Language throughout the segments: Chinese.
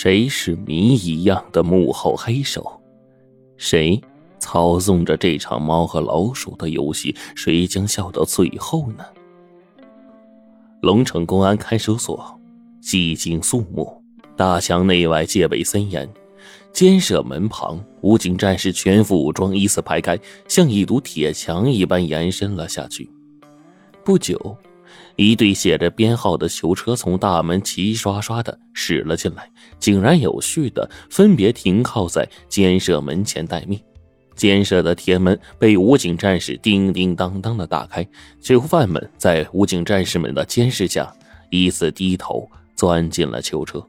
谁是谜一样的幕后黑手？谁操纵着这场猫和老鼠的游戏？谁将笑到最后呢？龙城公安看守所寂静肃穆，大墙内外戒备森严。监舍门旁，武警战士全副武装依次排开，像一堵铁墙一般延伸了下去。不久，一队写着编号的囚车从大门齐刷刷的驶了进来，井然有序的分别停靠在监舍门前待命。监舍的铁门被武警战士叮叮当当的打开，囚犯们在武警战士们的监视下，依次低头钻进了囚车。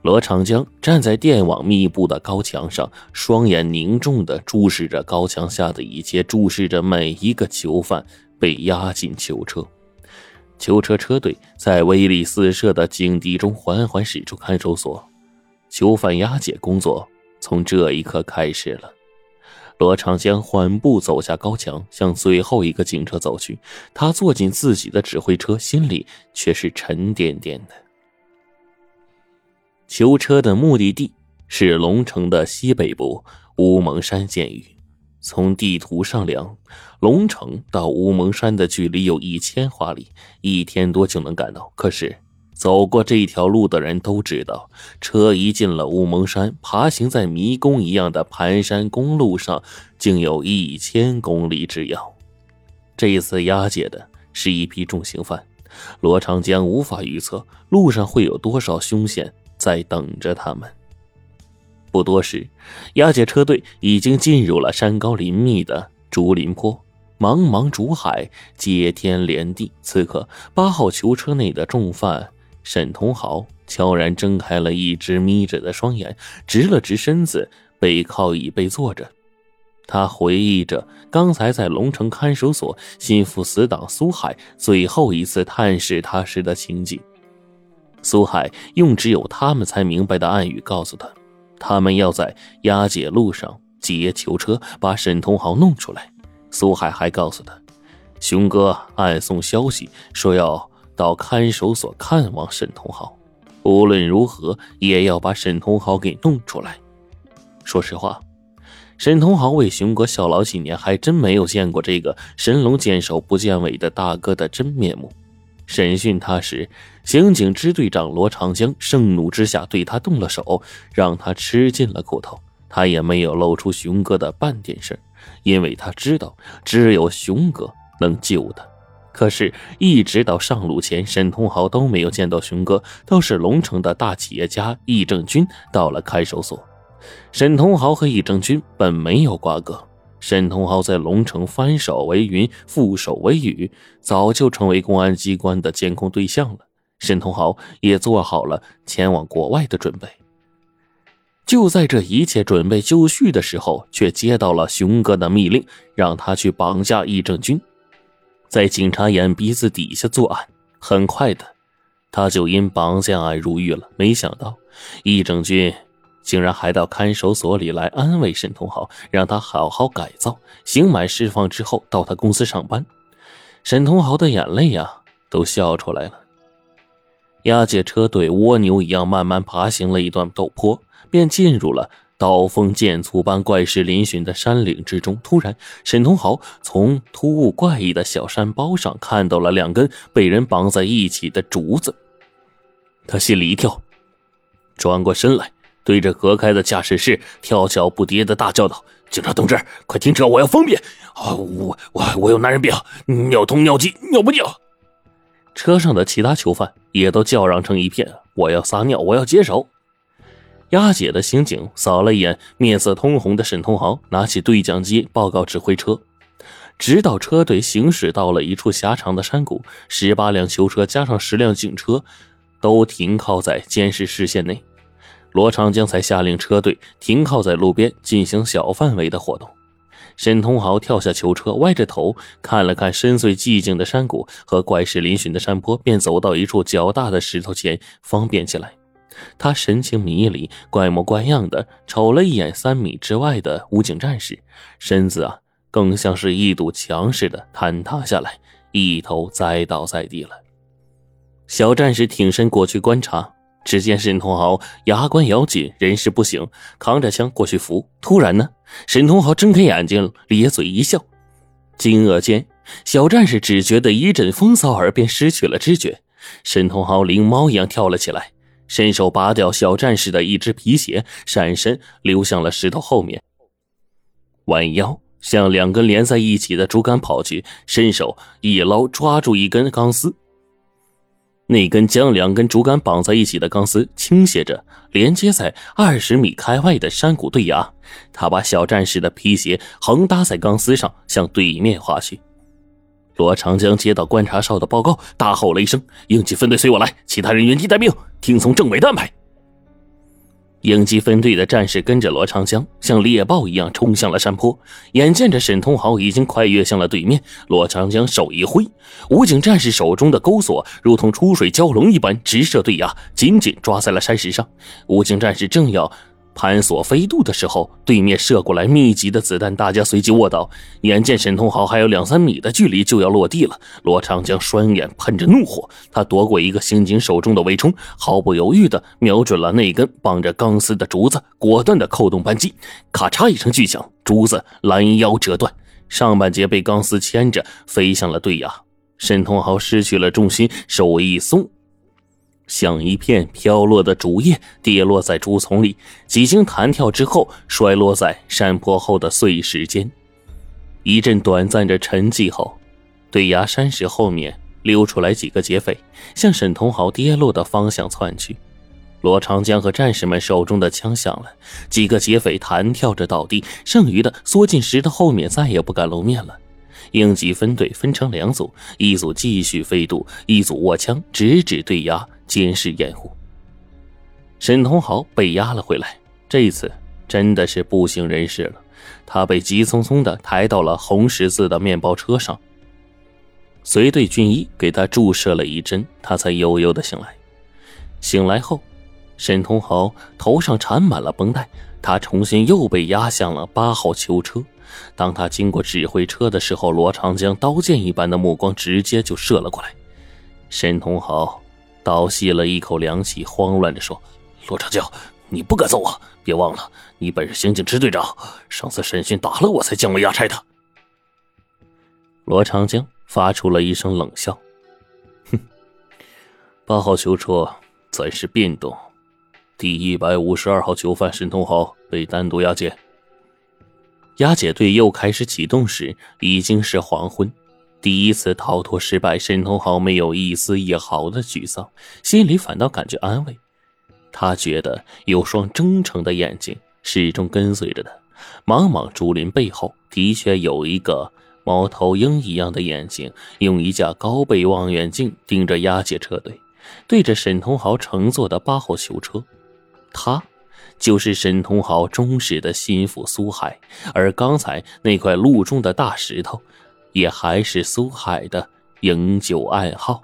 罗长江站在电网密布的高墙上，双眼凝重的注视着高墙下的一切，注视着每一个囚犯被押进囚车。囚车车队在威力四射的警笛中缓缓驶出看守所，囚犯押解工作从这一刻开始了。罗长江缓步走下高墙，向最后一个警车走去。他坐进自己的指挥车，心里却是沉甸甸的。囚车的目的地是龙城的西北部乌蒙山监狱。从地图上量，龙城到乌蒙山的距离有一千华里，一天多就能赶到。可是，走过这条路的人都知道，车一进了乌蒙山，爬行在迷宫一样的盘山公路上，竟有一千公里之遥。这一次押解的是一批重刑犯，罗长江无法预测路上会有多少凶险。在等着他们。不多时，押解车队已经进入了山高林密的竹林坡，茫茫竹海，接天连地。此刻，八号囚车内的重犯沈同豪悄然睁开了一只眯着的双眼，直了直身子，背靠椅背坐着。他回忆着刚才在龙城看守所心腹死党苏海最后一次探视他时的情景。苏海用只有他们才明白的暗语告诉他，他们要在押解路上劫囚车，把沈同豪弄出来。苏海还告诉他，熊哥暗送消息说要到看守所看望沈同豪，无论如何也要把沈同豪给弄出来。说实话，沈同豪为熊哥效劳几年，还真没有见过这个神龙见首不见尾的大哥的真面目。审讯他时，刑警支队长罗长江盛怒之下对他动了手，让他吃尽了苦头。他也没有露出熊哥的半点事因为他知道只有熊哥能救他。可是，一直到上路前，沈同豪都没有见到熊哥。倒是龙城的大企业家易正军到了看守所。沈同豪和易正军本没有瓜葛。沈同豪在龙城翻手为云，覆手为雨，早就成为公安机关的监控对象了。沈同豪也做好了前往国外的准备。就在这一切准备就绪的时候，却接到了熊哥的密令，让他去绑架易正军，在警察眼鼻子底下作案。很快的，他就因绑架案入狱了。没想到，易正军。竟然还到看守所里来安慰沈同豪，让他好好改造，刑满释放之后到他公司上班。沈同豪的眼泪呀都笑出来了。押解车队蜗牛一样慢慢爬行了一段陡坡，便进入了刀锋剑簇般怪石嶙峋的山岭之中。突然，沈同豪从突兀怪异的小山包上看到了两根被人绑在一起的竹子，他心里一跳，转过身来。对着隔开的驾驶室跳脚不跌的大叫道：“警察同志，快停车！我要方便啊！我我我有男人病，尿通尿急，尿不尿。”车上的其他囚犯也都叫嚷成一片：“我要撒尿，我要解手！”押解的刑警扫了一眼面色通红的沈同豪，拿起对讲机报告指挥车。直到车队行驶到了一处狭长的山谷，十八辆囚车加上十辆警车，都停靠在监视视线内。罗长江才下令车队停靠在路边进行小范围的活动。沈通豪跳下囚车，歪着头看了看深邃寂静的山谷和怪石嶙峋的山坡，便走到一处较大的石头前，方便起来。他神情迷离，怪模怪样的瞅了一眼三米之外的武警战士，身子啊，更像是一堵墙似的坍塌下来，一头栽倒在地了。小战士挺身过去观察。只见沈同豪牙关咬紧，人事不省，扛着枪过去扶。突然呢，沈同豪睁开眼睛，咧嘴一笑，惊愕间，小战士只觉得一阵风骚，耳边失去了知觉。沈同豪灵猫一样跳了起来，伸手拔掉小战士的一只皮鞋，闪身溜向了石头后面，弯腰向两根连在一起的竹竿跑去，伸手一捞，抓住一根钢丝。那根将两根竹竿绑在一起的钢丝倾斜着，连接在二十米开外的山谷对崖。他把小战士的皮鞋横搭在钢丝上，向对面滑去。罗长江接到观察哨的报告，大吼了一声：“应急分队随我来，其他人原地待命，听从政委的安排。”应急分队的战士跟着罗长江，像猎豹一样冲向了山坡。眼见着沈通豪已经快跃向了对面，罗长江手一挥，武警战士手中的钩索如同出水蛟龙一般直射对崖，紧紧抓在了山石上。武警战士正要。盘索飞渡的时候，对面射过来密集的子弹，大家随即卧倒。眼见沈通豪还有两三米的距离就要落地了，罗长江双眼喷着怒火，他夺过一个刑警手中的围冲，毫不犹豫地瞄准了那根绑着钢丝的竹子，果断地扣动扳机，咔嚓一声巨响，竹子拦腰折断，上半截被钢丝牵着飞向了对崖。沈通豪失去了重心，手一松。像一片飘落的竹叶，跌落在竹丛里，几经弹跳之后，摔落在山坡后的碎石间。一阵短暂的沉寂后，对崖山石后面溜出来几个劫匪，向沈同豪跌落的方向窜去。罗长江和战士们手中的枪响了，几个劫匪弹跳着倒地，剩余的缩进石头后面，再也不敢露面了。应急分队分成两组，一组继续飞渡，一组握枪直指对崖。监视掩护，沈同豪被押了回来。这次真的是不省人事了，他被急匆匆的抬到了红十字的面包车上。随队军医给他注射了一针，他才悠悠的醒来。醒来后，沈同豪头上缠满了绷带，他重新又被押向了八号囚车。当他经过指挥车的时候，罗长江刀剑一般的目光直接就射了过来。沈同豪。倒吸了一口凉气，慌乱着说：“罗长江，你不敢揍我！别忘了，你本是刑警支队长，上次审讯打了我才降为押差的。”罗长江发出了一声冷笑：“哼，八号囚车暂时变动，第一百五十二号囚犯沈同豪被单独押解。押解队又开始启动时，已经是黄昏。”第一次逃脱失败，沈同豪没有一丝一毫的沮丧，心里反倒感觉安慰。他觉得有双忠诚的眼睛始终跟随着他，茫茫竹林背后的确有一个猫头鹰一样的眼睛，用一架高倍望远镜盯着押解车队，对着沈同豪乘坐的八号囚车。他就是沈同豪忠实的心腹苏海，而刚才那块路中的大石头。也还是苏海的营救暗号。